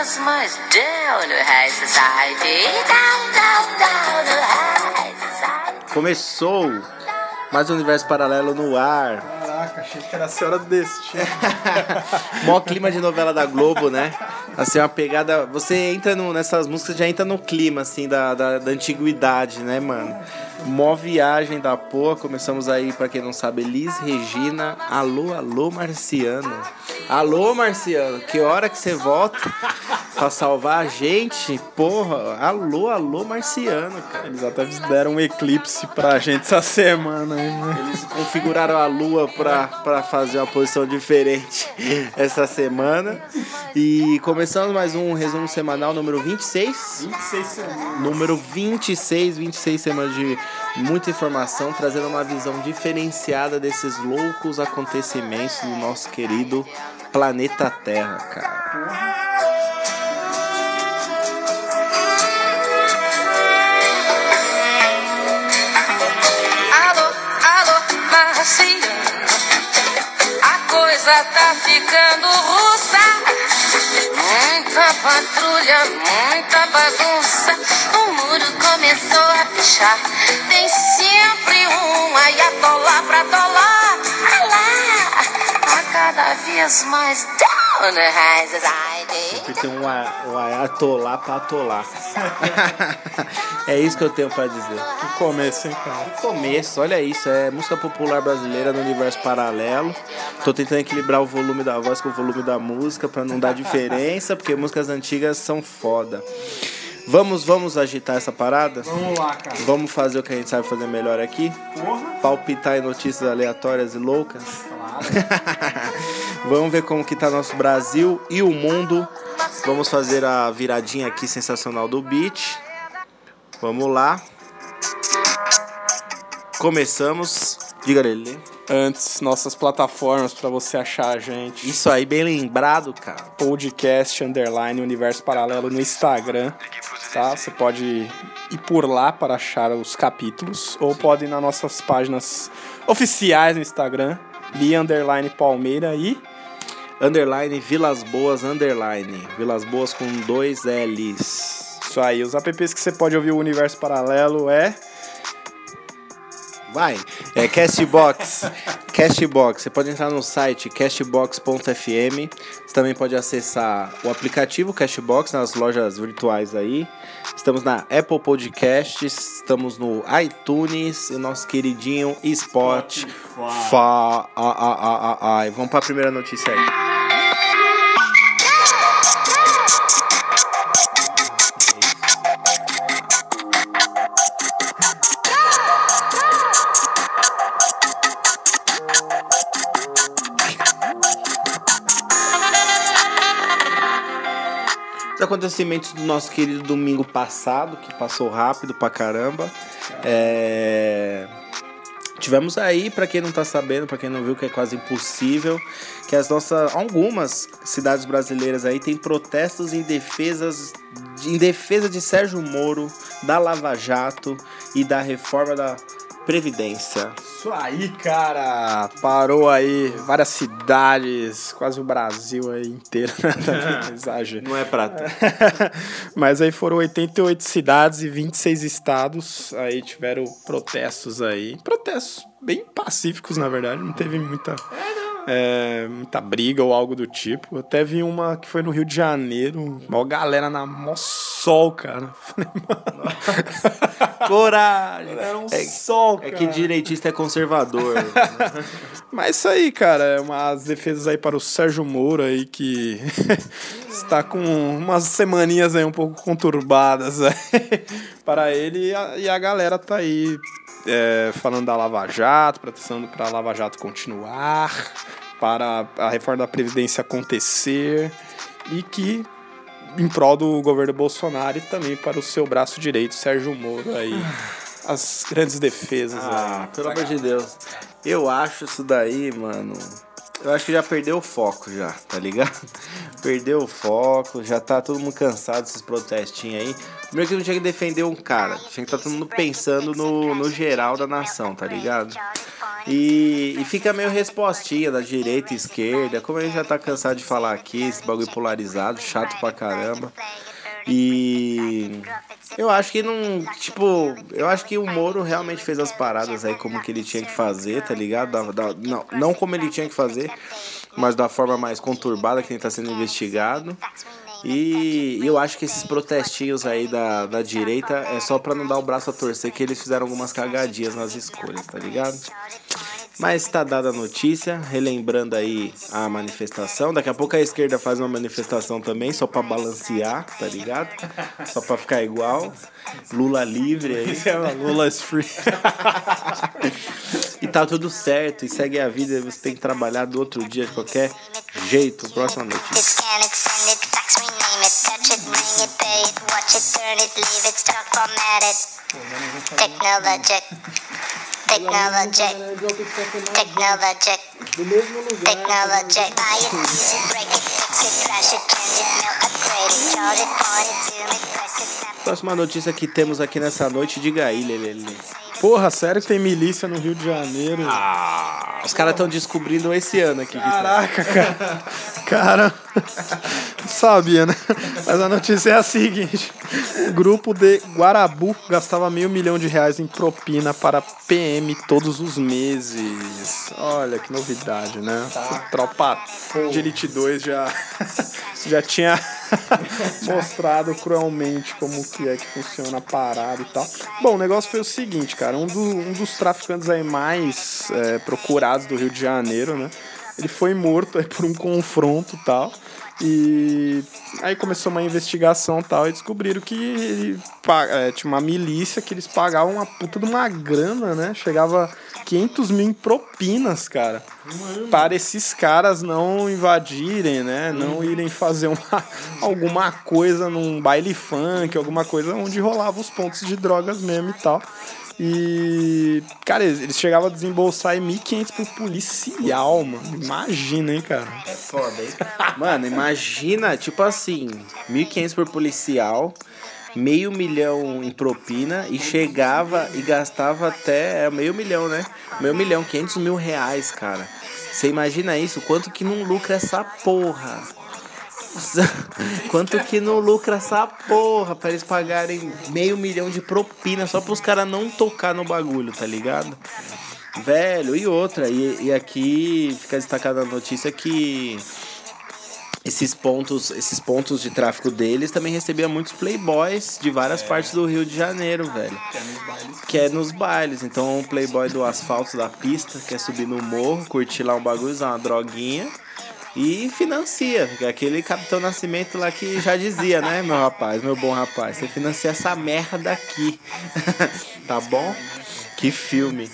down high society. Down, down, down high society. Começou mais um universo paralelo no ar. Caraca, achei que era a Senhora do Destino. Mó clima de novela da Globo, né? Assim, uma pegada. Você entra no, nessas músicas, já entra no clima, assim, da, da, da antiguidade, né, mano? Mó viagem da porra. Começamos aí, pra quem não sabe, Elis Regina. Alô, alô, Marciano. Alô, Marciano, que hora que você volta pra salvar a gente? Porra, alô, alô, Marciano, cara. Eles até deram um eclipse pra gente essa semana né? Eles configuraram a lua pra, pra fazer uma posição diferente essa semana. E começamos mais um resumo semanal número 26. 26 semanas. Número 26, 26 semanas de muita informação, trazendo uma visão diferenciada desses loucos acontecimentos do nosso querido planeta Terra, cara. Coisa tá ficando russa. Muita patrulha, muita bagunça. O muro começou a fechar. Tem sempre um ayatolá pra tolar. Ah lá, a cada vez mais down the high society. Sempre tem um, a- um ayatolá pra atolar. é isso que eu tenho pra dizer. Que começo, hein, cara? começo, olha isso, é música popular brasileira no universo paralelo. Tô tentando equilibrar o volume da voz com o volume da música pra não dar diferença, porque músicas antigas são foda. Vamos, vamos agitar essa parada? Vamos lá, cara. Vamos fazer o que a gente sabe fazer melhor aqui? Porra. Palpitar em notícias aleatórias e loucas? Claro. Vamos ver como que tá nosso Brasil e o mundo. Vamos fazer a viradinha aqui sensacional do beat. Vamos lá. Começamos. Diga ele. Antes, nossas plataformas pra você achar a gente. Isso aí, bem lembrado, cara. Podcast, underline, Universo Paralelo no Instagram, tá? Você pode ir por lá para achar os capítulos, ou pode ir nas nossas páginas oficiais no Instagram, Li Underline Palmeira e Underline Vilas Boas, underline. Vilas Boas com dois L's. isso aí. Os apps que você pode ouvir o Universo Paralelo é Vai. É Castbox. Castbox. Você pode entrar no site castbox.fm. Você também pode acessar o aplicativo Castbox nas lojas virtuais aí. Estamos na Apple Podcasts, estamos no iTunes e nosso queridinho Spotify. Fa-. Vamos para a primeira notícia aí. Os acontecimentos do nosso querido domingo passado, que passou rápido pra caramba. É, Tivemos aí, pra quem não tá sabendo, pra quem não viu, que é quase impossível, que as nossas algumas cidades brasileiras aí têm protestos em defesas em defesa de Sérgio Moro, da Lava Jato e da reforma da Previdência. Isso aí, cara! Parou aí várias cidades, quase o Brasil aí inteiro. Exagero. Não é prata. Mas aí foram 88 cidades e 26 estados. Aí tiveram protestos aí. Protestos bem pacíficos, na verdade. Não teve muita. é, muita briga ou algo do tipo. Até vi uma que foi no Rio de Janeiro. Mó galera na mó sol, cara. Falei, mano, Coragem! era um É- sol, cara. É que direitista é conservador. Mas isso aí, cara, é umas defesas aí para o Sérgio Moro aí que está com umas semaninhas aí um pouco conturbadas aí para ele e a, e a galera tá aí é, falando da Lava Jato, protestando para a Lava Jato continuar, para a reforma da Previdência acontecer e que em prol do governo Bolsonaro e também para o seu braço direito, Sérgio Moro aí. As grandes defesas Ah, aí. pelo amor de Deus. Eu acho isso daí, mano. Eu acho que já perdeu o foco já, tá ligado? Perdeu o foco, já tá todo mundo cansado desses protestinhos aí. Primeiro que não tinha que defender um cara, tinha que estar todo mundo pensando no, no geral da nação, tá ligado? E, e fica meio respostinha da direita e esquerda, como a gente já tá cansado de falar aqui, esse bagulho polarizado, chato pra caramba. E eu acho que não, tipo, eu acho que o Moro realmente fez as paradas aí como que ele tinha que fazer, tá ligado? Da, da, não, não como ele tinha que fazer, mas da forma mais conturbada que ele tá sendo investigado. E eu acho que esses protestinhos aí da, da direita é só pra não dar o braço a torcer que eles fizeram algumas cagadinhas nas escolhas, tá ligado? Mas está dada a notícia, relembrando aí a manifestação. Daqui a pouco a esquerda faz uma manifestação também, só para balancear, tá ligado? Só para ficar igual. Lula livre aí. Lula is free. e tá tudo certo, e segue a vida, você tem que trabalhar do outro dia de qualquer jeito. Próxima notícia. Technologic. Technologic. Technologic. Technologic. Buy it, use it, break it, fix it, crash it, change it, mail, upgrade it, charge it, point it, zoom it, press it, snap Próxima notícia que temos aqui nessa noite, diga aí, Lelele. Porra, sério que tem milícia no Rio de Janeiro? Os caras estão descobrindo esse ano aqui. tá. Caraca, cara. Cara, não sabia, né? Mas a notícia é a seguinte: o grupo de Guarabu gastava meio milhão de reais em propina para PM todos os meses. Olha que novidade, né? Tropa de Elite 2 já, já tinha mostrado cruelmente como que é que funciona a parada e tal. Bom, o negócio foi o seguinte, cara. Um, do- um dos traficantes aí mais é, procurados do Rio de Janeiro, né? Ele foi morto aí por um confronto tal. E aí começou uma investigação tal e descobriram que é, tinha uma milícia que eles pagavam uma puta de uma grana, né? Chegava 500 mil em propinas, cara. Para esses caras não invadirem, né? Não irem fazer uma, alguma coisa num baile funk, alguma coisa onde rolava os pontos de drogas mesmo e tal. E, cara, eles chegavam a desembolsar aí 1.500 por policial, mano. Imagina, hein, cara. É foda, hein? Mano, imagina, tipo assim, 1.500 por policial, meio milhão em propina e chegava e gastava até é, meio milhão, né? Meio milhão, 500 mil reais, cara. Você imagina isso? Quanto que não lucra essa porra? Quanto que não lucra essa porra pra eles pagarem meio milhão de propina só pros caras não tocar no bagulho, tá ligado? Velho, e outra, e, e aqui fica destacada a notícia que esses pontos, esses pontos de tráfico deles também recebiam muitos playboys de várias partes do Rio de Janeiro, velho. Que é nos bailes. Então o playboy do asfalto da pista quer subir no morro, curtir lá um bagulho, usar uma droguinha e financia. Aquele Capitão Nascimento lá que já dizia, né, meu rapaz, meu bom rapaz, você financia essa merda aqui. tá bom? Que filme.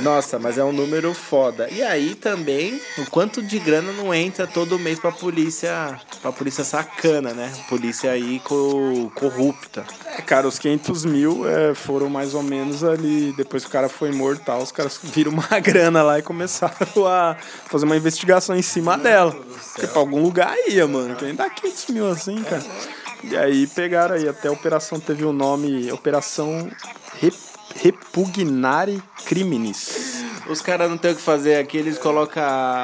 Nossa, mas é um número foda. E aí também, o quanto de grana não entra todo mês pra polícia, pra polícia sacana, né? Polícia aí co corrupta. É, cara, os 500 mil é, foram mais ou menos ali. Depois que o cara foi morto tal, os caras viram uma grana lá e começaram a fazer uma investigação em cima dela. Porque pra algum lugar ia, mano. Quem dá 500 mil assim, cara? E aí pegaram aí. Até a operação teve o nome Operação Rep Repugnare Criminis. Os caras não tem o que fazer aqui, eles colocam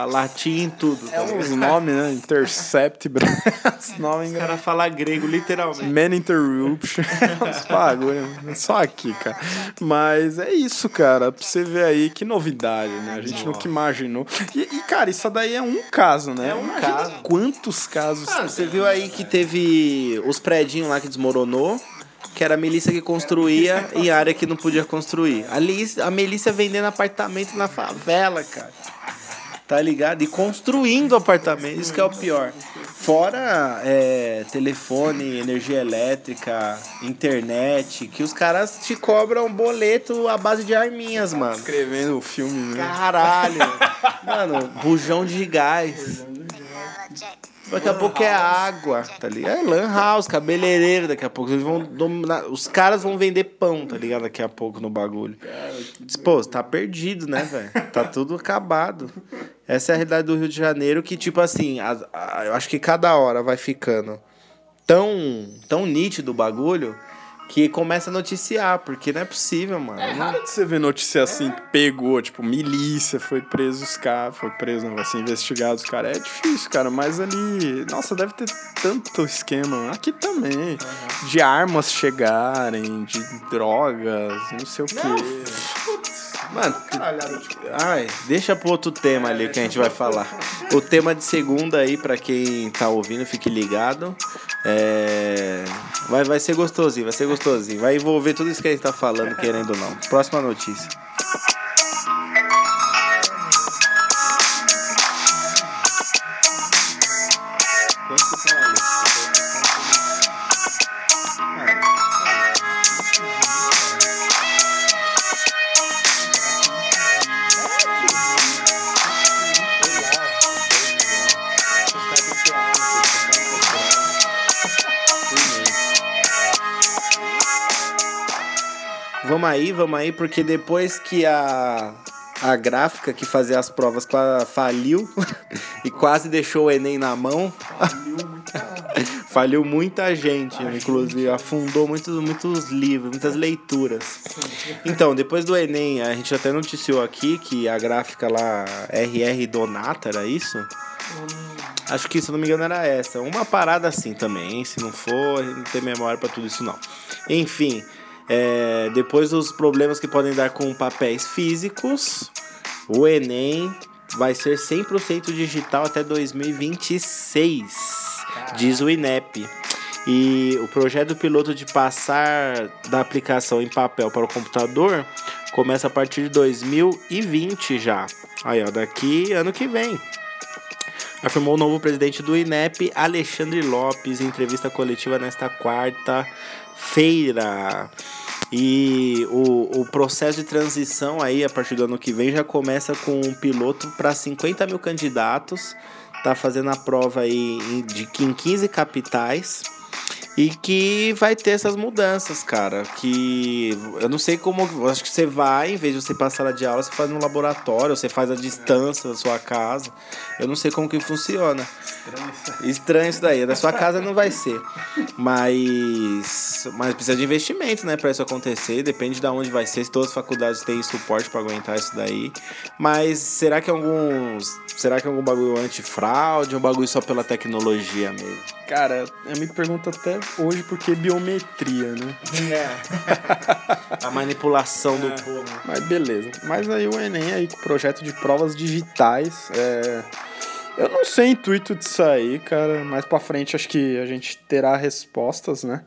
latim em tudo. Tá ligado? Os nomes, né? Intercept. Os nomes Os caras falam grego, literalmente. Man Interruption. Uns bagulho. né? Só aqui, cara. Mas é isso, cara. Pra você ver aí que novidade, né? A gente nunca imaginou. E, e, cara, isso daí é um caso, né? É um Imagina caso. Quantos casos. Ah, você viu aí que teve os predinhos lá que desmoronou, que era a milícia que construía em área que não podia construir. A, Liz- a milícia vendendo apartamento na favela, cara. Tá ligado? E construindo apartamento, isso que é o pior. Fora é, telefone, energia elétrica, internet, que os caras te cobram boleto à base de arminhas, mano. Escrevendo o filme, né? Caralho. Mano, bujão de gás. Daqui a pouco é água, tá ligado? É lan house, cabeleireiro, daqui a pouco. Eles vão dominar. Os caras vão vender pão, tá ligado? Daqui a pouco no bagulho. Pô, tá perdido, né, velho? Tá tudo acabado. Essa é a realidade do Rio de Janeiro que, tipo assim, a- a- eu acho que cada hora vai ficando tão, tão nítido o bagulho que começa a noticiar, porque não é possível, mano. É raro de você ver notícia assim, que pegou, tipo, milícia, foi preso os caras, foi preso, não, vai ser investigado os caras. É difícil, cara, mas ali, nossa, deve ter tanto esquema. Aqui também, de armas chegarem, de drogas, não sei o quê. Mano, ai, deixa pro outro tema ali que a gente vai falar. O tema de segunda aí, pra quem tá ouvindo, fique ligado. É... Vai, vai ser gostosinho, vai ser gostosinho. Vai envolver tudo isso que a gente tá falando, querendo ou não. Próxima notícia. Vamos aí, vamos aí, porque depois que a, a gráfica que fazia as provas faliu e quase deixou o Enem na mão, faliu muita gente, inclusive afundou muitos, muitos livros, muitas leituras. Então, depois do Enem, a gente até noticiou aqui que a gráfica lá, RR Donata, era isso? Acho que, se não me engano, era essa. Uma parada assim também, hein? Se não for, não tem memória pra tudo isso, não. Enfim, é, depois dos problemas que podem dar com papéis físicos, o Enem vai ser 100% digital até 2026, diz o INEP. E o projeto piloto de passar da aplicação em papel para o computador começa a partir de 2020 já. Aí, ó, daqui ano que vem afirmou o novo presidente do INEP, Alexandre Lopes, em entrevista coletiva nesta quarta-feira. E o, o processo de transição aí, a partir do ano que vem, já começa com um piloto para 50 mil candidatos. Tá fazendo a prova aí de, em 15 capitais. E que vai ter essas mudanças, cara. Que eu não sei como. Acho que você vai, em vez de você passar sala de aula, você faz no laboratório, você faz a distância da sua casa. Eu não sei como que funciona. Estranho isso daí. Da sua casa não vai ser. Mas. Mas precisa de investimento, né? Pra isso acontecer. Depende de onde vai ser. Se todas as faculdades têm suporte pra aguentar isso daí. Mas será que alguns. Será que é algum bagulho antifraude um bagulho só pela tecnologia mesmo? Cara, eu me pergunto até hoje por que biometria, né? A manipulação do povo. Mas beleza. Mas aí o Enem aí com o projeto de provas digitais. É... Eu não sei o intuito disso aí, cara. Mais pra frente acho que a gente terá respostas, né?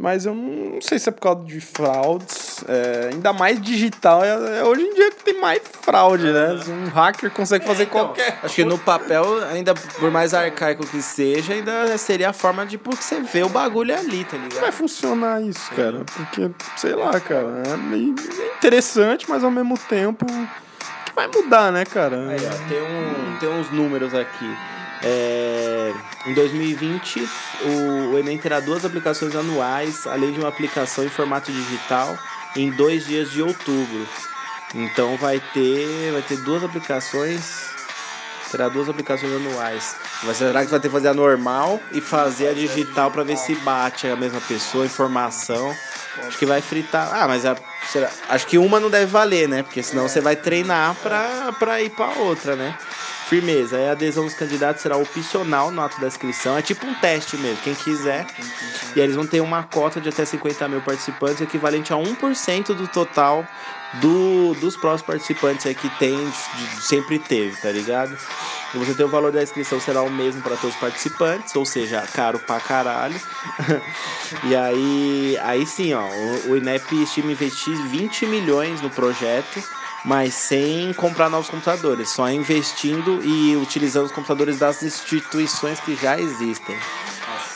Mas eu não sei se é por causa de fraudes. é, ainda mais digital. É, é hoje em dia que tem mais fraude, né? Um hacker consegue fazer qualquer. Acho que no papel, ainda por mais arcaico que seja, ainda seria a forma de porque você vê o bagulho ali, tá ligado? vai funcionar isso, cara? Porque, sei lá, cara, é interessante, mas ao mesmo tempo que vai mudar, né, cara? Aí, ó, tem, um, tem uns números aqui. É, em 2020, o, o Enem terá duas aplicações anuais, além de uma aplicação em formato digital, em dois dias de outubro. Então vai ter, vai ter duas aplicações. Terá duas aplicações anuais. Mas será que vai ter que fazer a normal e fazer a digital para ver se bate a mesma pessoa, informação? Acho que vai fritar. Ah, mas a, será- acho que uma não deve valer, né? Porque senão você vai treinar pra, pra ir pra outra, né? Firmeza. A adesão dos candidatos será opcional no ato da inscrição. É tipo um teste mesmo, quem quiser. E aí eles vão ter uma cota de até 50 mil participantes, equivalente a 1% do total do, dos próximos participantes aí que tem, de- sempre teve, tá ligado? E você tem o valor da inscrição será o mesmo para todos os participantes, ou seja, caro pra caralho. e aí, aí sim, ó, o, o INEP estima investir 20 milhões no projeto, mas sem comprar novos computadores, só investindo e utilizando os computadores das instituições que já existem.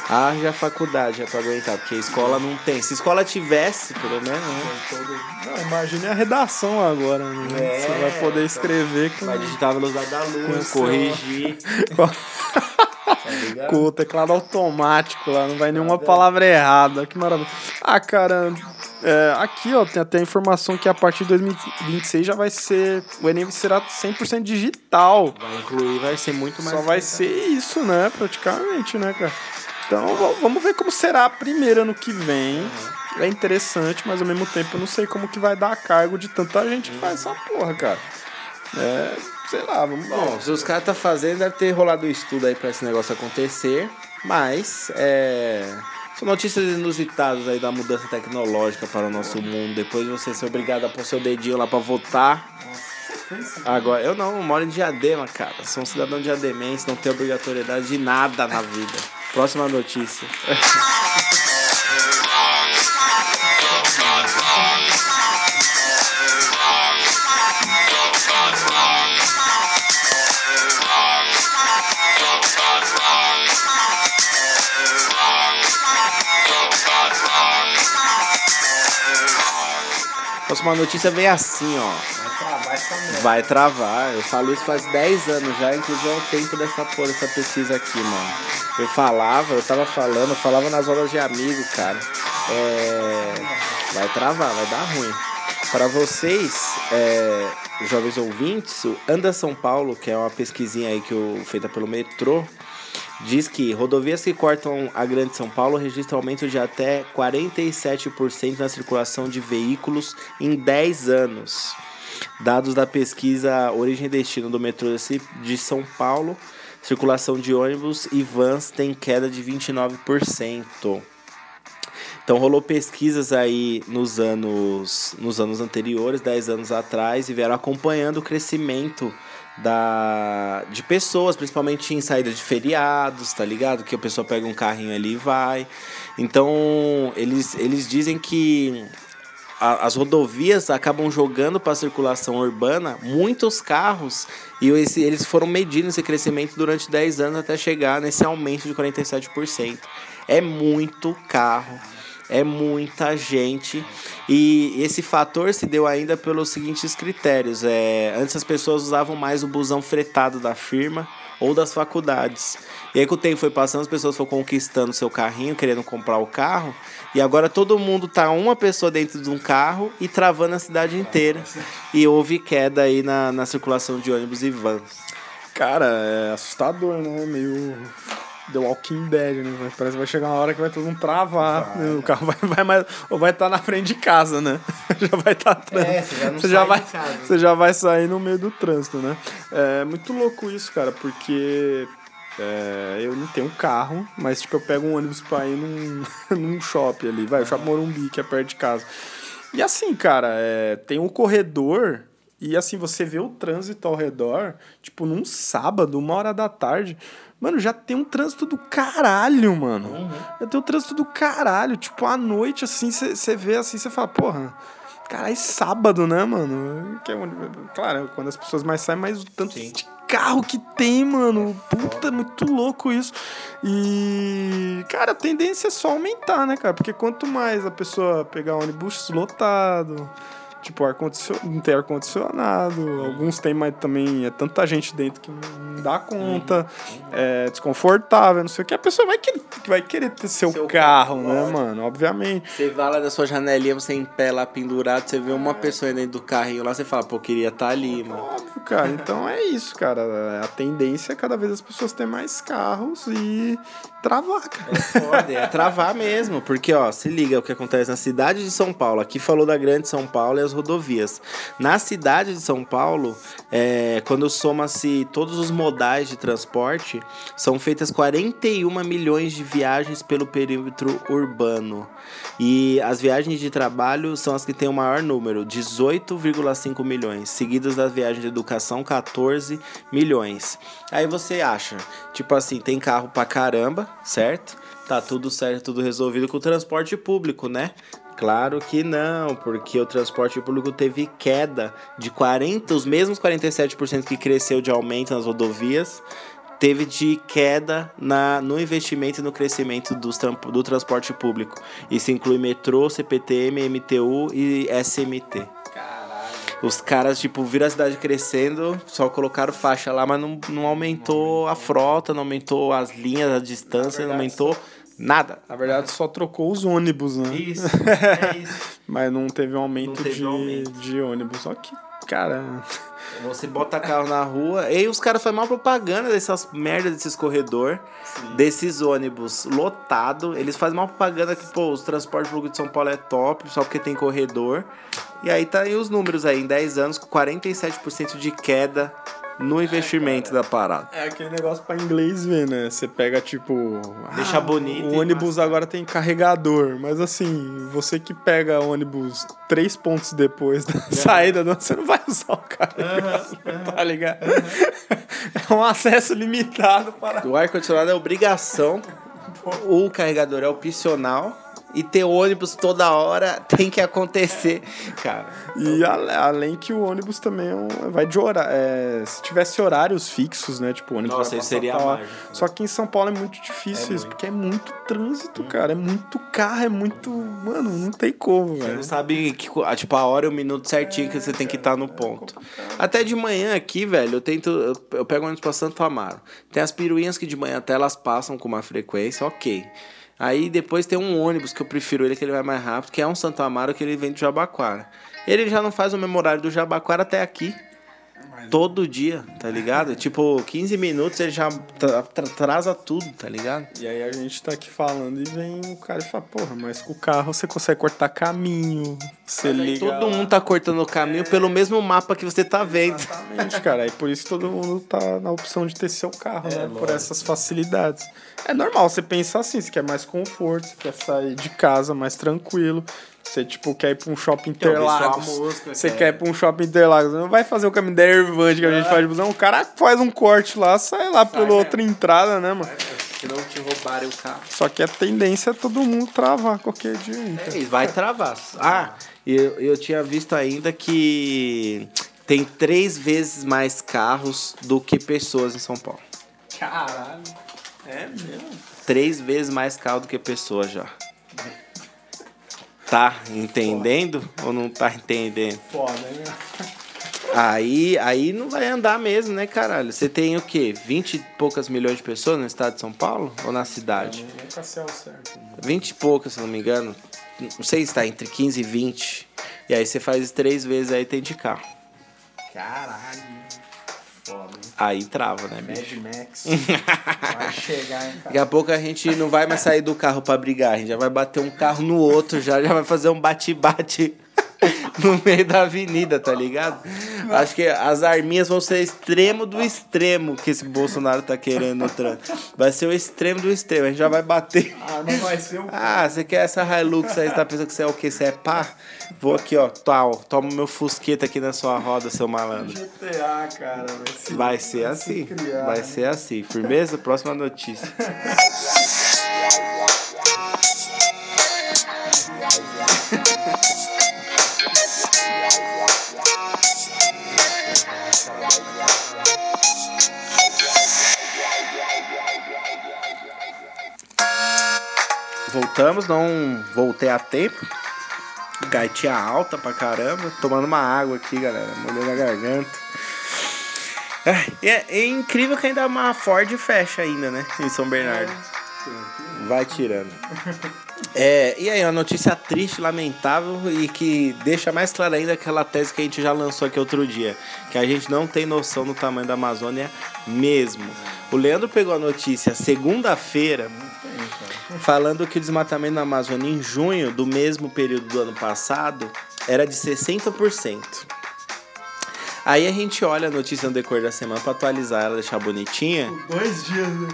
Haja faculdade já pra aguentar, porque a escola não tem. Se a escola tivesse, pelo menos, né? Não, imagine a redação agora, né? É, Você vai poder escrever com, Vai digitar a velocidade da luz, Com corrigir. com, com o teclado automático lá, não vai nenhuma palavra errada. Que maravilha. Ah, cara, é, aqui ó, tem até a informação que a partir de 2026 já vai ser. O Enem será 100% digital. Vai incluir, vai ser muito mais. Só vai ser isso, né? Praticamente, né, cara? Então vamos ver como será a primeira ano que vem. é interessante, mas ao mesmo tempo eu não sei como que vai dar a cargo de tanta gente que faz essa porra, cara. É, sei lá, vamos ver. Bom, se os caras tá fazendo, deve ter rolado um estudo aí pra esse negócio acontecer. Mas, é. São notícias inusitadas aí da mudança tecnológica para o nosso mundo. Depois de você ser obrigado a pôr seu dedinho lá pra votar. Agora, eu não, eu moro em Diadema, cara. Sou um cidadão diademense, não tenho obrigatoriedade de nada na vida. Próxima notícia. Próxima notícia vem assim, ó. Vai travar. Eu falo isso faz 10 anos já, inclusive é o tempo dessa porra, dessa pesquisa aqui, mano. Eu falava, eu tava falando, eu falava nas horas de amigo, cara. É. Vai travar, vai dar ruim. Para vocês, é, jovens ouvintes, o Anda São Paulo, que é uma pesquisinha aí que eu, feita pelo metrô, diz que rodovias que cortam a Grande São Paulo registram aumento de até 47% na circulação de veículos em 10 anos. Dados da pesquisa Origem e Destino do metrô de São Paulo, circulação de ônibus e vans tem queda de 29%. Então rolou pesquisas aí nos anos, nos anos anteriores, 10 anos atrás, e vieram acompanhando o crescimento da de pessoas, principalmente em saída de feriados, tá ligado? Que a pessoa pega um carrinho ali e vai. Então, eles, eles dizem que a, as rodovias acabam jogando para a circulação urbana muitos carros e esse, eles foram medindo esse crescimento durante 10 anos até chegar nesse aumento de 47%. É muito carro é muita gente e esse fator se deu ainda pelos seguintes critérios. É, antes as pessoas usavam mais o busão fretado da firma ou das faculdades. E aí que o tempo foi passando, as pessoas foram conquistando seu carrinho, querendo comprar o carro, e agora todo mundo tá uma pessoa dentro de um carro e travando a cidade inteira. E houve queda aí na, na circulação de ônibus e vans. Cara, é assustador, né? Meio The Walking Dead, né? Parece que vai chegar uma hora que vai todo mundo travar. Vai, né? O carro vai, vai mais. Ou vai estar tá na frente de casa, né? já vai estar tá É, você já não você já vai, Você já vai sair no meio do trânsito, né? É muito louco isso, cara, porque. É, eu não tenho carro, mas tipo, eu pego um ônibus pra ir num, num shopping ali, vai, o shopping Morumbi, que é perto de casa. E assim, cara, é, tem um corredor e assim, você vê o trânsito ao redor, tipo, num sábado, uma hora da tarde. Mano, já tem um trânsito do caralho, mano. Uhum. Já tem um trânsito do caralho. Tipo, à noite, assim, você vê assim, você fala, porra. Caralho, sábado, né, mano? Que é, claro, quando as pessoas mais saem, mas o tanto Sim. de carro que tem, mano. Puta, muito louco isso. E, cara, a tendência é só aumentar, né, cara? Porque quanto mais a pessoa pegar ônibus lotado, Tipo, ar não tem ar-condicionado. Alguns tem, mas também é tanta gente dentro que não dá conta. É desconfortável, não sei o que. A pessoa vai querer, vai querer ter seu, seu carro, carro, né, mano? Obviamente. Você vai lá da sua janelinha, você em pé lá pendurado, você vê uma pessoa dentro do carrinho lá, você fala, pô, queria estar tá ali, mano. Óbvio, cara. Então é isso, cara. A tendência é cada vez as pessoas terem mais carros e travar, cara. É foda, é travar mesmo. Porque, ó, se liga o que acontece na cidade de São Paulo. Aqui falou da grande São Paulo e as rodovias. Na cidade de São Paulo, é, quando soma-se todos os modais de transporte, são feitas 41 milhões de viagens pelo perímetro urbano. E as viagens de trabalho são as que têm o maior número, 18,5 milhões, seguidas das viagens de educação, 14 milhões. Aí você acha, tipo assim, tem carro pra caramba, certo? Tá tudo certo, tudo resolvido com o transporte público, né? Claro que não, porque o transporte público teve queda de 40, os mesmos 47% que cresceu de aumento nas rodovias, teve de queda na, no investimento e no crescimento dos, do transporte público. Isso inclui metrô, CPTM, MTU e SMT. Os caras, tipo, viram a cidade crescendo, só colocaram faixa lá, mas não, não aumentou a frota, não aumentou as linhas, a distância, não aumentou Nada. Na verdade, só trocou os ônibus, né? Isso, é isso. Mas não teve um aumento, teve de, aumento. de ônibus. Só que, cara. Você bota carro na rua. E os caras fazem mal propaganda dessas merdas desses corredor, desses ônibus lotado. Eles fazem mal propaganda que, pô, os transportes públicos de São Paulo é top, só porque tem corredor. E aí tá aí os números aí, em 10 anos, com 47% de queda no investimento da parada. É aquele negócio pra inglês ver, né? Você pega, tipo. Deixa bonito O ônibus agora tem carregador. Mas assim, você que pega ônibus três pontos depois da saída, não, você não vai usar o carregador, tá ligado? É um acesso limitado para. O ar-condicionado é obrigação, o carregador é opcional. E ter ônibus toda hora tem que acontecer, cara. E a- além que o ônibus também é um- vai de horário. É, se tivesse horários fixos, né? Tipo, o ônibus Nossa, isso seria tal mágico. Só que em São Paulo é muito difícil É isso, muito. porque é muito trânsito, cara. É muito carro, é muito. Mano, não tem como, Você velho. não sabe que, ah, tipo, a hora e o minuto certinho que você tem que estar no ponto. Até de manhã aqui, velho, eu tento. Eu, eu pego ônibus pra Santo Amaro. Tem as piruinhas que de manhã até elas passam com uma frequência, ok. Aí depois tem um ônibus que eu prefiro ele, que ele vai mais rápido, que é um Santo Amaro que ele vem do Jabaquara. Ele já não faz o mesmo horário do Jabaquara até aqui. Todo dia, tá ligado? tipo, 15 minutos ele já tra- tra- atrasa tudo, tá ligado? E aí a gente tá aqui falando e vem o cara e fala, porra, mas com o carro você consegue cortar caminho, você Mas liga. todo mundo tá cortando o caminho pelo mesmo mapa que você tá vendo. Exatamente, cara. E por isso todo mundo tá na opção de ter seu carro, né? Por essas facilidades. É normal você pensar assim, você quer mais conforto, você quer sair de casa mais tranquilo. Você, tipo, quer ir pra um shopping Interlagos. Você quer- ir pra um shopping Interlagos. Não vai fazer o caminho da Ervante que a gente faz de busão. O cara faz um corte lá, sai lá pela mesmo. outra entrada, né, mano? Se não te roubarem o carro. Só que a tendência é todo mundo travar qualquer dia. Então. É, vai travar. Ah, eu, eu tinha visto ainda que tem três vezes mais carros do que pessoas em São Paulo. Caralho. É mesmo? Três vezes mais carro do que pessoas já. Tá entendendo ou não tá entendendo? Foda, né? Aí, aí não vai andar mesmo, né, caralho? Você tem o quê? 20 e poucas milhões de pessoas no estado de São Paulo? Ou na cidade? Nunca sei ao certo. 20 e poucas, se não me engano. Não sei se tá entre 15 e 20. E aí você faz três vezes aí tem de carro. Caralho. Aí trava, né, bicho? Mad Max. Vai chegar, hein, cara. Daqui a pouco a gente não vai mais sair do carro pra brigar, a gente já vai bater um carro no outro, já, já vai fazer um bate-bate no meio da avenida, tá ligado? Acho que as arminhas vão ser extremo do extremo que esse Bolsonaro tá querendo no trânsito. Vai ser o extremo do extremo, a gente já vai bater. Ah, não vai ser o Ah, você quer essa Hilux aí, tá pensando que você é o quê? Você é pá? Vou aqui, ó, tal, toma meu fusqueta aqui na sua roda, seu malandro. GTA, cara. Vai ser, Vai ser assim, criar, vai né? ser assim. Firmeza? Próxima notícia. Voltamos, não voltei a tempo. Gaitinha alta pra caramba. Tomando uma água aqui, galera. Molhando a garganta. É, é, é incrível que ainda uma Ford fecha ainda, né? Em São Bernardo. Vai tirando. É, e aí, uma notícia triste, lamentável e que deixa mais clara ainda aquela tese que a gente já lançou aqui outro dia, que a gente não tem noção do tamanho da Amazônia mesmo. O Leandro pegou a notícia segunda-feira, falando que o desmatamento na Amazônia em junho do mesmo período do ano passado era de 60%. Aí a gente olha a notícia no decorrer da semana pra atualizar ela, deixar bonitinha. Dois dias. né?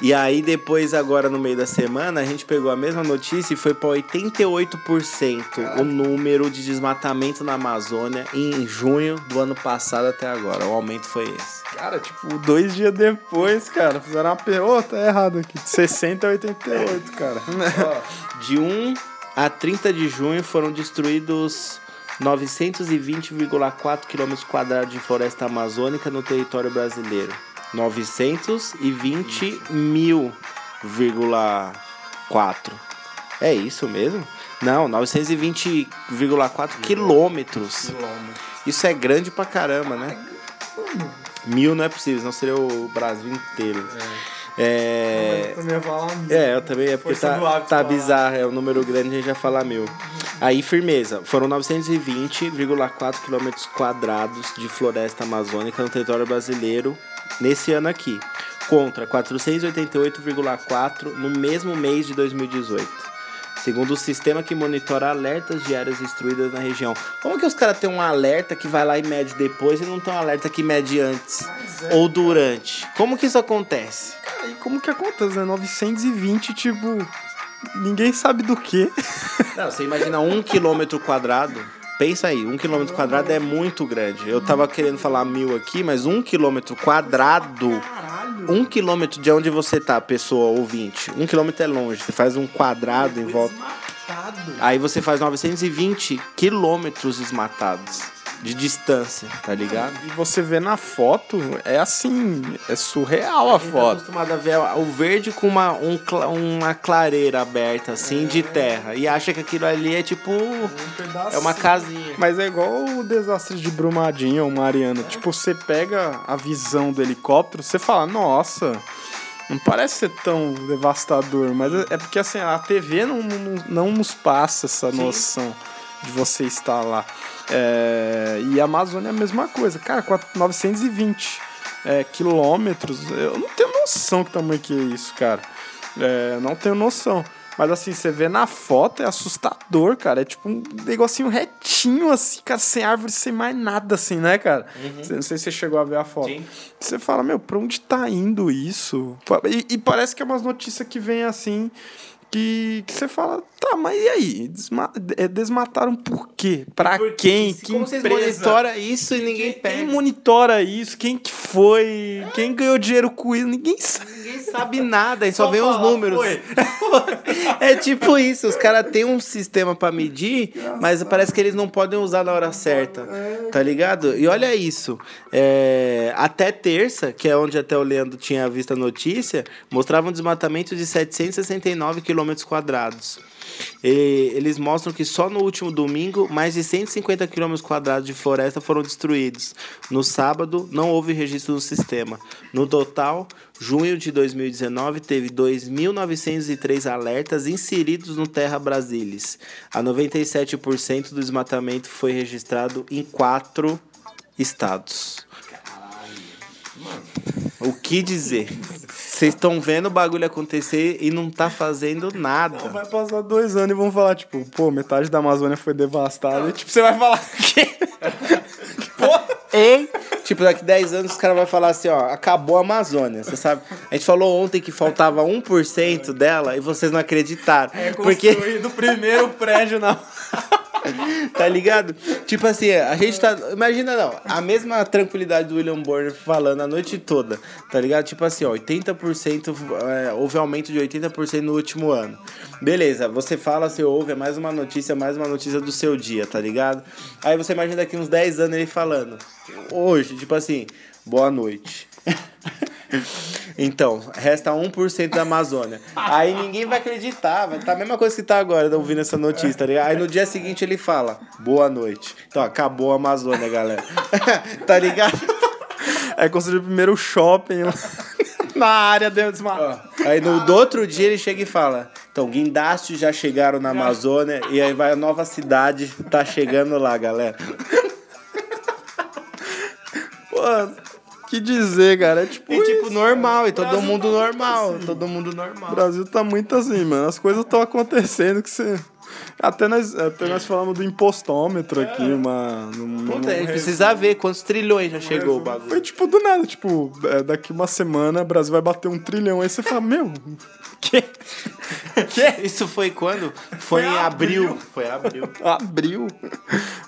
E aí depois, agora no meio da semana, a gente pegou a mesma notícia e foi pra 88% o número de desmatamento na Amazônia em junho do ano passado até agora. O aumento foi esse. Cara, tipo, dois dias depois, cara, fizeram uma pergunta. tá errado aqui. De 60 a 88, cara. De 1 a 30 de junho foram destruídos 920,4 km quadrados de floresta amazônica no território brasileiro. 920 mil,4. É isso mesmo? Não, 920,4 quilômetros. Isso é grande pra caramba, né? Mil não é possível, senão seria o Brasil inteiro. É. Eu também ia falar mil. É, eu também é porque Força tá, tá falar. bizarro, é um número grande, a gente já fala mil. Aí, firmeza, foram 920,4 km quadrados de floresta amazônica no território brasileiro nesse ano aqui, contra 488,4 no mesmo mês de 2018. Segundo o sistema que monitora alertas de áreas destruídas na região. Como que os caras têm um alerta que vai lá e mede depois e não tem um alerta que mede antes é, ou durante? Como que isso acontece? Cara, e como que acontece, né? 920, tipo. Ninguém sabe do que. Não, você imagina um quilômetro quadrado. Pensa aí, um quilômetro quadrado é muito grande. Eu tava querendo falar mil aqui, mas um quilômetro quadrado. Um quilômetro de onde você tá, pessoa ouvinte. Um quilômetro é longe. Você faz um quadrado em volta. Aí você faz 920 quilômetros desmatados de distância, tá ligado? E você vê na foto, é assim, é surreal a A gente tá foto. acostumado a ver o verde com uma, um uma clareira aberta, assim, de terra. E acha que aquilo ali é tipo. É uma casinha. Mas é igual o desastre de Brumadinho ou Mariana. Tipo, você pega a visão do helicóptero, você fala, nossa, não parece ser tão devastador. Mas é é porque assim, a TV não, não, não nos passa essa noção de você estar lá. É, e a Amazônia é a mesma coisa. Cara, 4- 920 é, quilômetros. Eu não tenho noção que tamanho que é isso, cara. É, não tenho noção. Mas assim, você vê na foto, é assustador, cara. É tipo um negocinho retinho, assim, cara, sem árvore, sem mais nada, assim, né, cara? Cê- Não sei se você chegou a ver a foto. Sim. Você fala, meu, pra onde tá indo isso? E, e parece que é umas notícias que vem assim. Que, que você fala, tá, mas e aí? Desma é, desmataram por quê? Pra quem? Que Como vocês empresa? monitoram isso e ninguém Quem pega? monitora isso? Quem que foi? Quem ganhou dinheiro com isso? Ninguém sabe. Ninguém sabe nada, a gente só, vê os números. foi. é tipo isso, os caras têm um sistema pra medir, mas parece que eles não podem usar na hora certa, tá ligado? E olha isso, é, até terça, que é onde até o Leandro tinha visto a notícia, mostrava um desmatamento de 769 quilômetros quadrados. Eles mostram que só no último domingo, mais de 150 quilômetros quadrados de floresta foram destruídos. No sábado, não houve registro no sistema. No total, junho de 2019 teve 2.903 alertas inseridos no Terra Brasilis. A 97% do desmatamento foi registrado em quatro estados. O que dizer? Vocês estão vendo o bagulho acontecer e não tá fazendo nada. Vai passar dois anos e vão falar, tipo, pô, metade da Amazônia foi devastada. E, tipo, você vai falar que. Ei, tipo, daqui 10 anos os caras vão falar assim, ó, acabou a Amazônia, você sabe? A gente falou ontem que faltava 1% dela e vocês não acreditaram. porque, o primeiro prédio na. tá ligado? Tipo assim, a gente tá. Imagina não, a mesma tranquilidade do William Bonner falando a noite toda, tá ligado? Tipo assim, ó, 80%, é, houve aumento de 80% no último ano. Beleza, você fala, você ouve, é mais uma notícia, mais uma notícia do seu dia, tá ligado? Aí você imagina daqui uns 10 anos ele falando, hoje, tipo assim, boa noite. Então, resta 1% da Amazônia. Aí ninguém vai acreditar, vai tá a mesma coisa que tá agora, ouvindo essa notícia, tá ligado? Aí no dia seguinte ele fala, boa noite. Então, acabou a Amazônia, galera. tá ligado? É construir o primeiro shopping lá na área dentro desmatada. Aí no do outro dia ele chega e fala, então, guindastes já chegaram na Amazônia e aí vai a nova cidade, tá chegando lá, galera. Pô, que dizer, cara? É tipo. E tipo, isso. normal, e todo Brasil mundo tá normal, assim. todo mundo O normal. Brasil tá muito assim, mano. As coisas estão acontecendo que você. Até nós, até nós falamos do impostômetro aqui, uma. num- Puta, a precisa ver quantos trilhões já chegou o Foi bagulho. tipo do nada, tipo, é, daqui uma semana o Brasil vai bater um trilhão. Aí você fala, meu, que? Isso foi quando? Foi em abril. Foi em abril. Abril.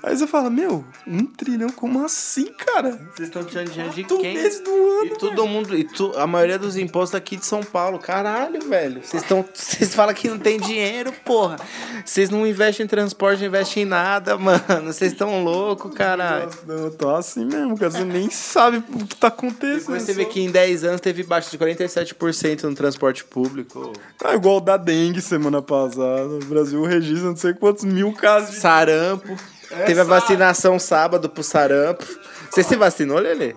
Aí você fala, meu, um trilhão, como assim, cara? Vocês estão tirando dinheiro de quem? mês do ano. E todo mundo, e tu, a maioria dos impostos aqui de São Paulo. Caralho, velho. Vocês estão, vocês falam que não tem dinheiro, porra. Vocês não investem em transporte, não investem em nada, mano. Vocês estão loucos, caralho. Eu tô assim mesmo, cara. Você nem sabe o que tá acontecendo. Depois você vê que em 10 anos teve baixa de 47% no transporte público. Ah, igual o da dengue semana passada. O Brasil registra não sei quantos mil casos de. Sarampo. Teve a vacinação sábado pro sarampo. Você se vacinou, Lelê?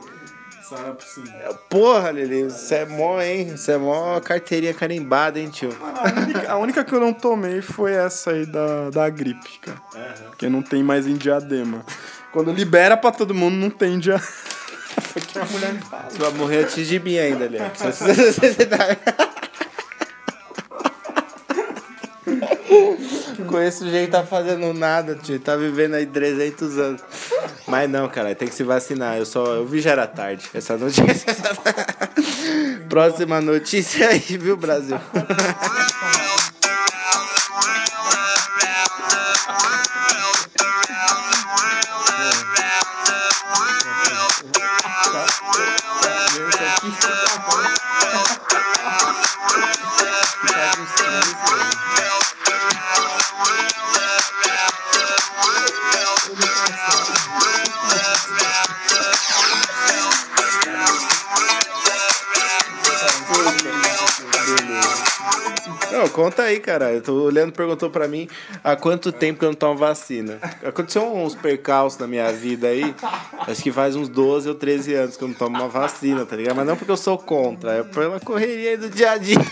Nossa, era possível. Porra, Lili, você é mó, hein? Você é mó carteirinha carimbada, hein, tio? A única, a única que eu não tomei foi essa aí da, da gripe, cara. Porque não tem mais em diadema. Quando libera pra todo mundo, não tem dia. Foi que a mulher me fala. Você vai morrer antes de mim ainda, Leandro. Você- você- você tá- Com esse jeito tá fazendo nada, tio. Tá vivendo aí 300 anos. Mas não, cara, tem que se vacinar. Eu só. Eu vi já era tarde. Essa notícia. Próxima notícia aí, viu, Brasil? Conta aí, cara. Eu tô- O Leandro perguntou pra mim há quanto tempo que eu não tomo vacina. Aconteceu uns percalços na minha vida aí. Acho que faz uns 12 ou 13 anos que eu não tomo uma vacina, tá ligado? Mas não porque eu sou contra, é pela correria aí do dia a dia.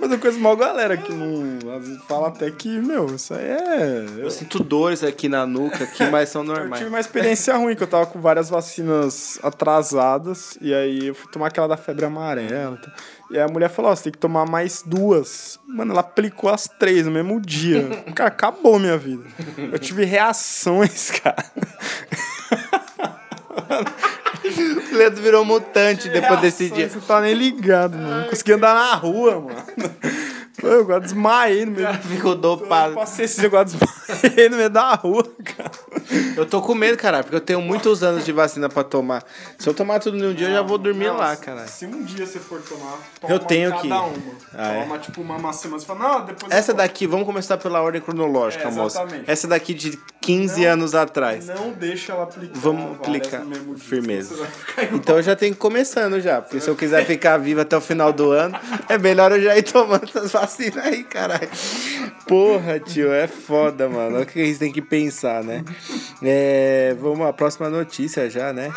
Mas eu conheço mal galera que não. às vezes Fala até que, meu, isso aí é. Eu sinto dores aqui na nuca, aqui, mas são Eu normais. tive uma experiência ruim, que eu tava com várias vacinas atrasadas, e aí eu fui tomar aquela da febre amarela. e tal. E aí a mulher falou, ó, você tem que tomar mais duas. Mano, ela aplicou as três no mesmo dia. Cara, acabou minha vida. Eu tive reações, cara. O Leandro virou mutante depois desse dia. Você tá nem ligado, mano. Não consegui andar na rua, mano. Pô, Eu agora desmaiei no meio do... Ficou dopado. Passei esse agora desmaiei no meio da rua, cara. Eu tô com medo, caralho, porque eu tenho muitos anos de vacina pra tomar. Se eu tomar tudo em um dia, eu já vou dormir lá, caralho. Se um dia você for tomar, Eu tenho cada que- uma. Ah, é? toma tipo uma maçã, você fala, não, depois Essa eu daqui, vamos começar pela ordem cronológica, É, moça. exatamente. Essa daqui de 15 anos atrás. Não deixa ela aplicar. Vamos várias aplicar. Firmeza. Então eu já tenho que ir começando já, porque se eu quiser ficar vivo até o final do ano, é melhor eu já ir tomando essas vacinas aí, caralho. Porra, tio, é foda, mano. O que a gente tem que pensar, né? É, vamos à próxima notícia já, né?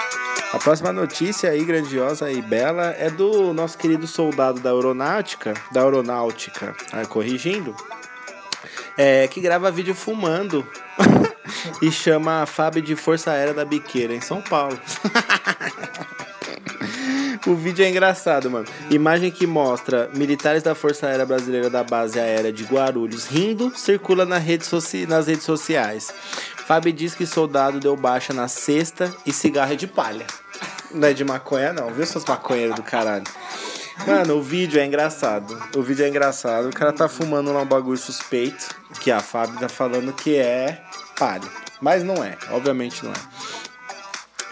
A próxima notícia aí, grandiosa e bela, é do nosso querido soldado da aeronáutica, da aeronáutica, ah, corrigindo, é, que grava vídeo fumando e chama a FAB de Força Aérea da Biqueira, em São Paulo. O vídeo é engraçado, mano. Imagem que mostra militares da Força Aérea Brasileira da Base Aérea de Guarulhos rindo circula na rede nas redes sociais. Fábio diz que soldado deu baixa na sexta e cigarro é de palha. Não é de maconha, não, viu, seus maconheiros do caralho? Mano, o vídeo é engraçado. O vídeo é engraçado. O cara tá fumando lá um bagulho suspeito. Que a Fábio tá falando que é palha. Mas não é, obviamente não é.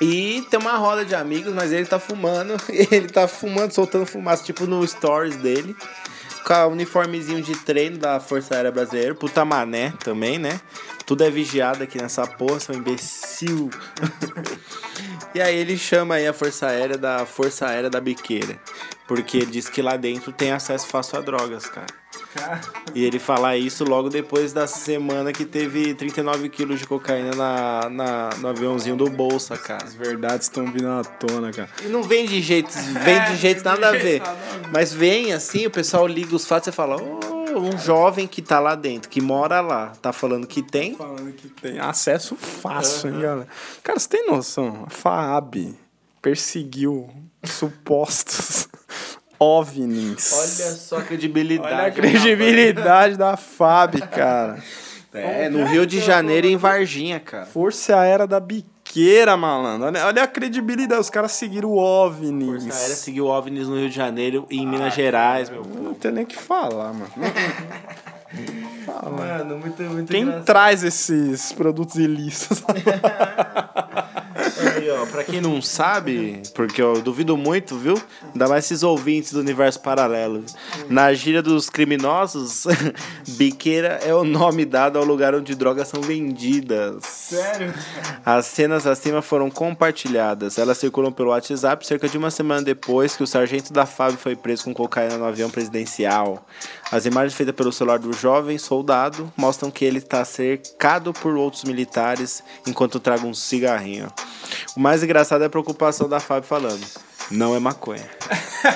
E tem uma roda de amigos, mas ele tá fumando. Ele tá fumando, soltando fumaça, tipo no stories dele. Com o uniformezinho de treino da Força Aérea Brasileira. Puta mané também, né? Tudo é vigiado aqui nessa porra, seu imbecil. e aí ele chama aí a Força Aérea da Força Aérea da Biqueira. Porque ele diz que lá dentro tem acesso fácil a drogas, cara. E ele falar isso logo depois da semana que teve 39 quilos de cocaína na, na, no aviãozinho do Bolsa, cara. As verdades estão vindo à tona, cara. E não vem de jeitos, vem de jeitos nada a ver. Mas vem assim, o pessoal liga os fatos e fala, oh, um jovem que tá lá dentro, que mora lá, tá falando que tem. Falando que tem acesso fácil, hein, galera. Cara, você tem noção? A FAAB perseguiu supostos OVNIs. Olha só a credibilidade. Olha a credibilidade da FAB, cara. É, no Rio de Janeiro e em Varginha, cara. Força Aérea da Biqueira, malandro. Olha, olha a credibilidade. Os caras seguiram o OVNIs. Força Aérea seguiu OVNIs no Rio de Janeiro e em Minas Gerais, meu Não tem nem o que falar, mano. Fala. Mano, muito, muito Quem traz esses produtos ilícitos? Aí, ó, pra quem não sabe, porque eu duvido muito, viu? Ainda mais esses ouvintes do universo paralelo. Na gíria dos criminosos, biqueira é o nome dado ao lugar onde drogas são vendidas. Sério? As cenas acima foram compartilhadas. Elas circulam pelo WhatsApp cerca de uma semana depois que o sargento da FAB foi preso com cocaína no avião presidencial. As imagens feitas pelo celular do jovem soldado mostram que ele está cercado por outros militares enquanto traga um cigarrinho. O mais engraçado é a preocupação da Fábio falando. Não é maconha.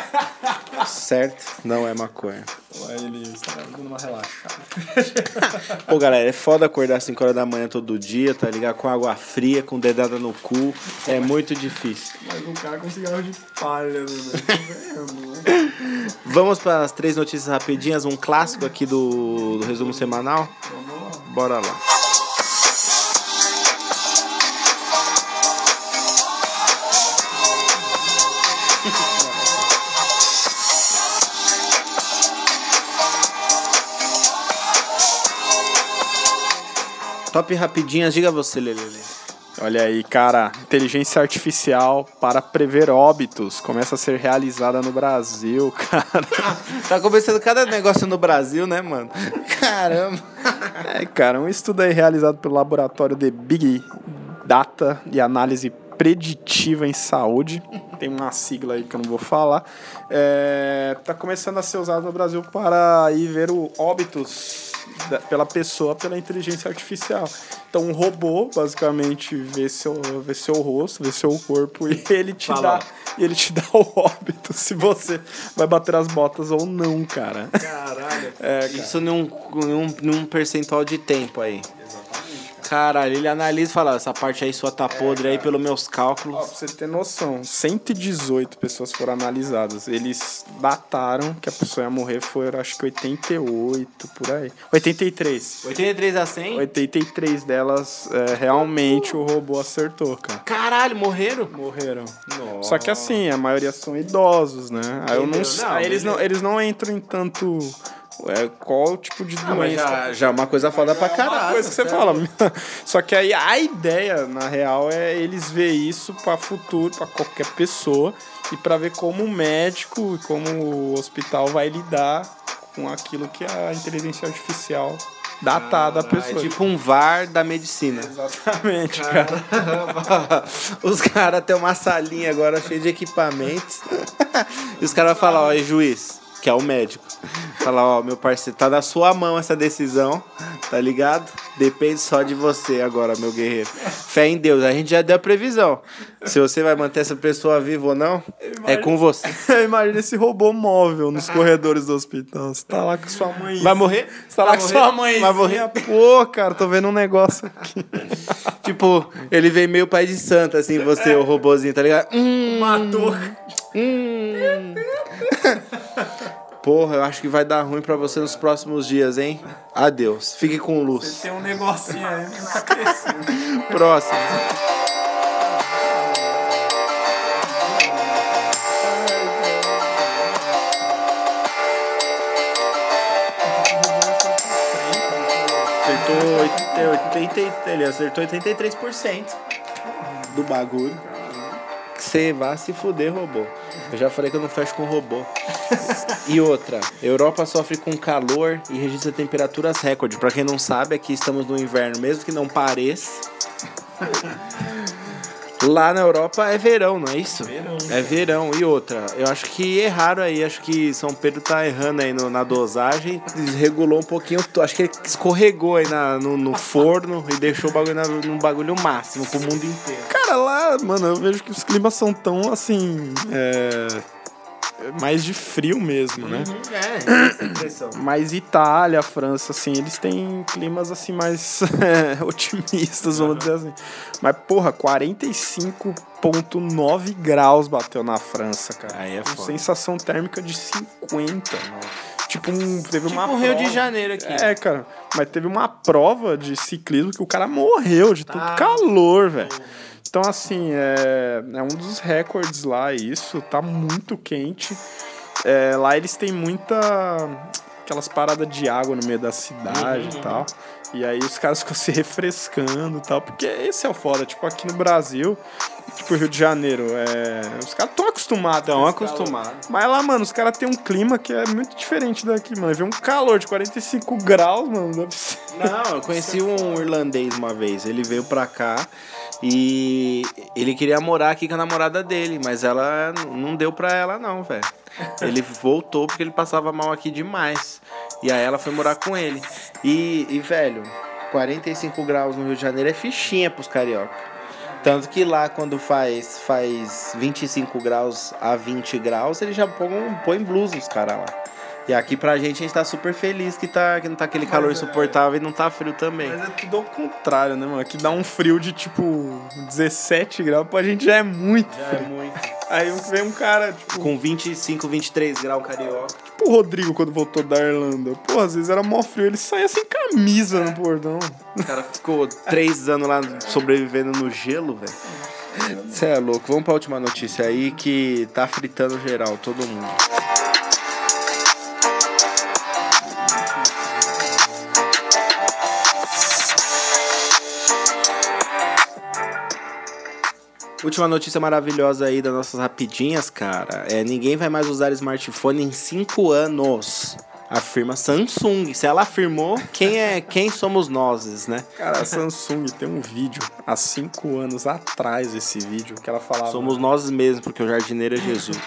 certo? Não é maconha. Aí ele estava dando uma relaxada. Pô, galera, é foda acordar às 5 horas da manhã todo dia, tá ligado? Com água fria, com dedada no cu. É muito difícil. Mas o cara com cigarro de palha, né, velho? Vamos para as três notícias rapidinhas, um clássico aqui do, do resumo semanal. Bora lá. Top rapidinhas, diga você, Lelele. Olha aí, cara, inteligência artificial para prever óbitos começa a ser realizada no Brasil, cara. Tá começando cada negócio no Brasil, né, mano? Caramba. É, cara, um estudo aí realizado pelo laboratório de Big Data e Análise Preditiva em Saúde, tem uma sigla aí que eu não vou falar, é, tá começando a ser usado no Brasil para ir ver o óbitos pela pessoa pela inteligência artificial. Então um robô basicamente vê seu, vê seu rosto, vê seu corpo e ele te Fala. dá e ele te dá o óbito se você vai bater as botas ou não, cara. Caralho. É, cara. Isso num, num, num percentual de tempo aí. Caralho, ele analisa e fala, essa parte aí sua tá podre aí pelos meus Ó, cálculos. pra você ter noção, 118 pessoas foram analisadas. Eles dataram que a pessoa ia morrer foi, acho que 88, por aí. 83. 83 a 100? 83 delas, é, realmente o robô acertou, cara. Caralho, morreram? Morreram. Nossa. Só que assim, a maioria são idosos, né? Aí eu não, Entendeu? Não, aí eles, não, eles não entram em tanto. É, qual tipo de Ah, mas doença. já, já é uma coisa foda pra É caralho. uma coisa que você fala. Só que aí a ideia, na real, é eles ver isso para futuro, para qualquer pessoa, e para ver como o médico e como o hospital vai lidar com aquilo que a inteligência artificial datada da É pessoa. tipo um VAR da medicina. Exatamente, cara. Os caras têm uma salinha agora cheia de equipamentos. e os caras vão falar, ó, e juiz, que é o médico. Falar, ó, meu parceiro, tá na sua mão essa decisão, tá ligado? Depende só de você agora, meu guerreiro. Fé em Deus, a gente já deu a previsão. Se você vai manter essa pessoa viva ou não, é com você. Imagina esse robô móvel nos corredores do hospital. Você tá lá com sua mãe. Vai morrer? Você tá lá Vai com morrer? sua mãe. Vai morrer? Pô, cara, tô vendo um negócio aqui. Tipo, ele vem meio pai de santo, assim, você, o robozinho, tá ligado? Hum, Matou. hum. Porra, eu acho que vai dar ruim pra você nos próximos dias, hein? Adeus. Fique com luz. Tem um negocinho aí. tá crescendo. Próximo. Acertou 80, 80, ele acertou 83% do bagulho. Você vá se fuder, robô. Eu já falei que eu não fecho com robô. E outra, Europa sofre com calor e registra temperaturas recorde. Pra quem não sabe, aqui estamos no inverno, mesmo que não pareça. Lá na Europa é verão, não é isso? É verão. E outra, eu acho que erraram aí. Acho que São Pedro tá errando aí no- na dosagem. Desregulou um pouquinho. Acho que ele escorregou aí na- no, no forno e deixou o bagulho na, num bagulho máximo pro mundo inteiro. Cara, lá, mano, eu vejo que os climas são tão assim. É. Mais de frio mesmo, né? É, essa impressão. Mas Itália, França, assim, eles têm climas assim mais é, otimistas, vamos dizer assim. Mas, porra, 45,9 graus bateu na França, cara. Aí é Com foda. sensação térmica de 50. Tipo, um, teve uma Tipo um Rio de Janeiro aqui. É, cara. Mas teve uma prova de ciclismo que o cara morreu de tanto Tá. calor, velho. Então, assim, é, é um dos recordes lá, isso. Tá muito quente. É, lá eles têm muita. Aquelas paradas de água no meio da cidade e tal. E aí os caras ficam se refrescando e tal. Porque esse é o foda. Tipo, aqui no Brasil, tipo Rio de Janeiro, é, os caras estão acostumados. Tão com esse calor. acostumados. Mas lá, mano, os caras têm um clima que é muito diferente daqui, mano. Vê um calor de 45 graus, mano. Deve ser. Não, eu conheci um irlandês uma vez. Ele veio pra cá e ele queria morar aqui com a namorada dele, mas ela não deu pra ela não, velho. Ele voltou porque ele passava mal aqui demais. E aí ela foi morar com ele. E, e, velho, 45 graus no Rio de Janeiro é fichinha pros carioca. Tanto que lá quando faz, faz 25 graus a 20 graus, eles já põem, põem blusa os caras lá. E aqui pra gente a gente tá super feliz que, tá, que não tá aquele calor insuportável e não tá frio também. Mas é tudo ao contrário, né, mano? Aqui dá um frio de tipo 17 graus, pra gente já é muito Já é frio. muito. Aí vem um cara, tipo, Com 25, 23 graus carioca. tipo o Rodrigo quando voltou da Irlanda. Pô, às vezes era mó frio, ele saía sem camisa no portão. O cara ficou três anos lá sobrevivendo no gelo, velho. Você é louco. Vamos pra última notícia aí que tá fritando geral, todo mundo. Última notícia maravilhosa aí das nossas rapidinhas, cara. É, ninguém vai mais usar smartphone em 5 anos. Afirma Samsung. Se ela afirmou, quem é quem somos nós, né? Cara, a Samsung tem um vídeo há 5 anos atrás, esse vídeo, que ela falava. Somos nós mesmos, porque o jardineiro é Jesus.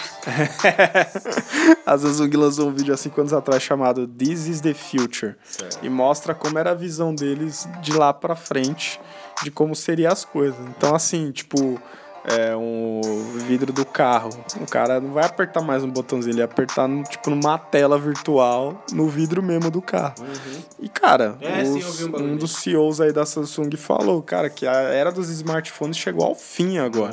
a Samsung lançou um vídeo há 5 anos atrás chamado This is the Future. E mostra como era a visão deles de lá pra frente, de como seriam as coisas. Então, assim, tipo, é um vidro do carro. O cara não vai apertar mais um botãozinho, ele vai apertar, no- tipo, numa tela virtual no vidro mesmo do carro. E, cara, É, sim, os- vi um um dos CEOs aí da Samsung falou, cara, que a era dos smartphones chegou ao fim agora.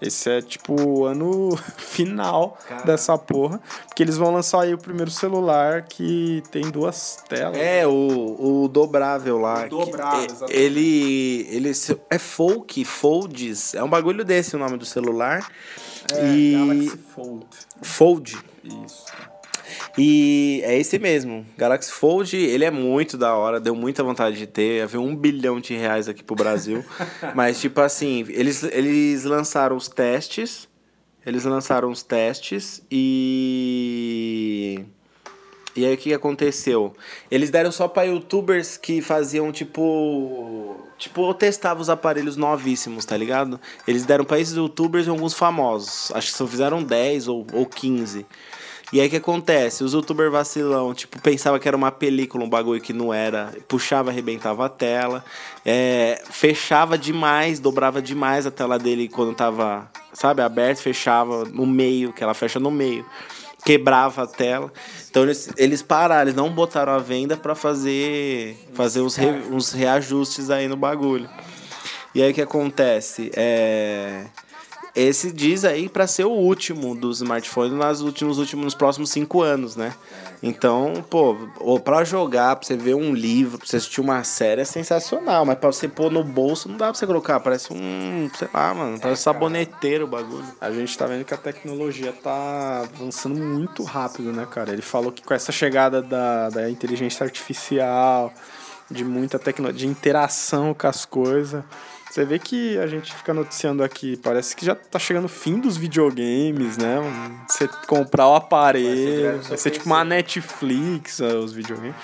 Esse é tipo o ano final Cara. dessa porra. Porque eles vão lançar aí o primeiro celular que tem duas telas. É, o, o dobrável lá. O dobrável, que- exatamente. ele, ele é folk, folds. É um bagulho desse o nome do celular. e É, Galaxy Fold. Fold. Isso. E é esse mesmo. Galaxy Fold, ele é muito da hora, deu muita vontade de ter. Ia ver um bilhão de reais aqui pro Brasil. Mas, tipo assim, eles, eles lançaram os testes. Eles lançaram os testes e. E aí o que aconteceu? Eles deram só pra youtubers que faziam tipo. Tipo, testavam os aparelhos novíssimos, tá ligado? Eles deram pra esses youtubers e alguns famosos. Acho que só fizeram 10 ou, ou 15. E aí o que acontece? Os youtubers vacilão, tipo, pensava que era uma película, um bagulho que não era, puxava, arrebentava a tela, é, fechava demais, dobrava demais a tela dele quando tava, sabe, aberto, fechava no meio, que ela fecha no meio. Quebrava a tela. Então eles, eles pararam, eles não botaram a venda pra fazer, fazer uns, re- uns reajustes aí no bagulho. E aí o que acontece? É. Esse diz aí pra ser o último dos smartphones nas últimos, últimos, nos próximos cinco anos, né? Então, pô, ou pra jogar, pra você ver um livro, pra você assistir uma série é sensacional, mas pra você pôr no bolso não dá pra você colocar, parece um, sei lá, mano, parece um saboneteiro o bagulho. A gente tá vendo que a tecnologia tá avançando muito rápido, né, cara? Ele falou que com essa chegada da, da inteligência artificial, de muita tecnologia, de interação com as coisas. Você vê que a gente fica noticiando aqui, parece que já tá chegando o fim dos videogames, né? Você comprar o aparelho, Vai ser tipo uma Netflix, eh, os videogames.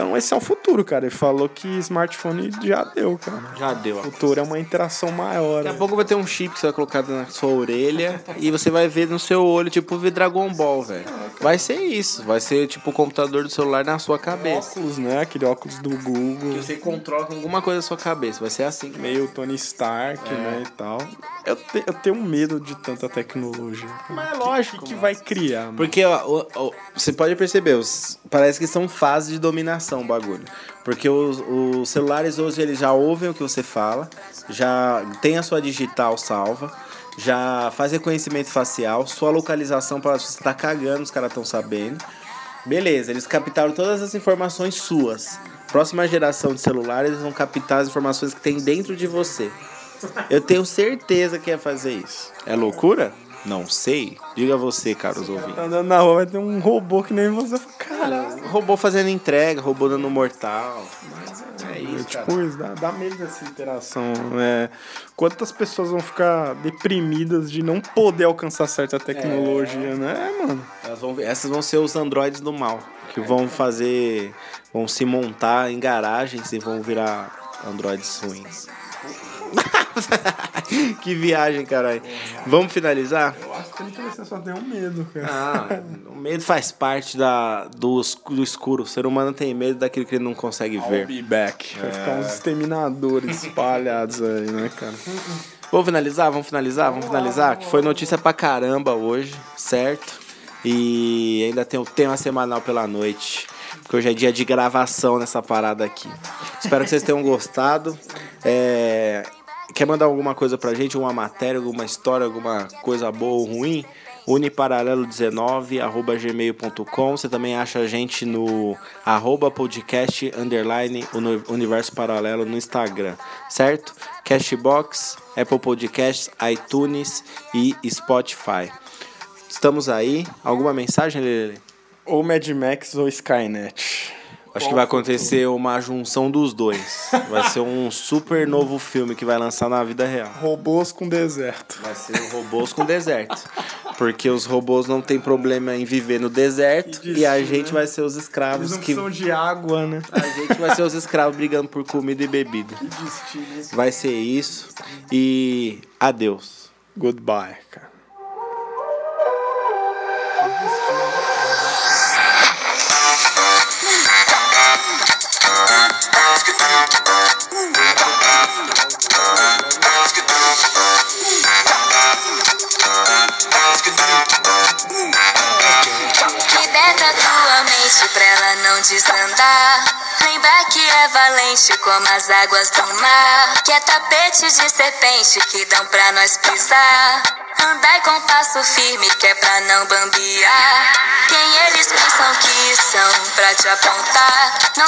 Então esse é o futuro, cara. Ele falou que smartphone já deu, cara. Já deu, ó. O futuro é uma interação maior. Daqui a né? pouco vai ter um chip que você vai colocar na sua orelha e você vai ver no seu olho, tipo, ver Dragon Ball, velho. Vai ser isso. Vai ser, tipo, o computador do celular na sua cabeça. óculos, né? Aquele óculos do Google. Que você controla com alguma coisa da sua cabeça. Vai ser assim. Meio Tony Stark, É. né? E tal. Eu, te- eu tenho medo de tanta tecnologia. Mas é lógico. O que, que vai criar, mano? Porque ó, o- você pode perceber, os, parece que são fases de dominação o bagulho. Porque os, os celulares hoje eles já ouvem o que você fala, já tem a sua digital salva, já faz reconhecimento facial, sua localização para você tá cagando, os caras estão sabendo. Beleza, eles captaram todas as informações suas. Próxima geração de celulares eles vão captar as informações que tem dentro de você. Eu tenho certeza que ia fazer isso. É loucura? Não sei. Diga você, caros ouvintes. Tá andando na rua, vai ter um robô que nem você. Cara, Robô fazendo entrega, robô dando mortal. É é isso, cara. tipo isso, dá, dá medo dessa interação. É, quantas pessoas vão ficar deprimidas de não poder alcançar certa tecnologia, né, mano? Vão, essas vão ser os androides do mal. Que vão fazer. vão se montar em garagens e vão virar androides ruins. que viagem, caralho. Vamos finalizar? Eu acho que você só tem um medo, cara. Ah, o medo faz parte da, do, do escuro. O ser humano tem medo daquilo que ele não consegue I'll ver. be back. Vai ficar uns exterminadores espalhados aí, né, cara? Vamos finalizar? Vamos finalizar? Vamos finalizar? Que foi notícia pra caramba hoje, certo? E ainda tem o tema semanal pela noite. Porque hoje é dia de gravação nessa parada aqui. Espero que vocês tenham gostado. É, Quer mandar alguma coisa pra gente? Uma matéria, alguma história, alguma coisa boa ou ruim? uniparalelo19 arroba gmail.com Você também acha a gente no arroba podcast underline universo paralelo no Instagram, certo? Cashbox, Apple Podcasts, iTunes e Spotify. Estamos aí. Alguma mensagem, Lele? Ou Mad Max ou Skynet. Acho que vai acontecer uma junção dos dois. Vai ser um super novo filme que vai lançar na vida real. Robôs com deserto. Vai ser robôs com deserto. Porque os robôs não tem problema em viver no deserto e a gente né? vai ser os escravos Eles não que precisam de água, né? a gente vai ser os escravos brigando por comida e bebida. Vai ser isso e adeus. Goodbye, cara. Não desandar. Lembra que é valente como as águas do mar. Que é tapete de serpente que dão pra nós pisar. Andai com passo firme que é pra não bambear. Quem eles pensam que são pra te apontar. Não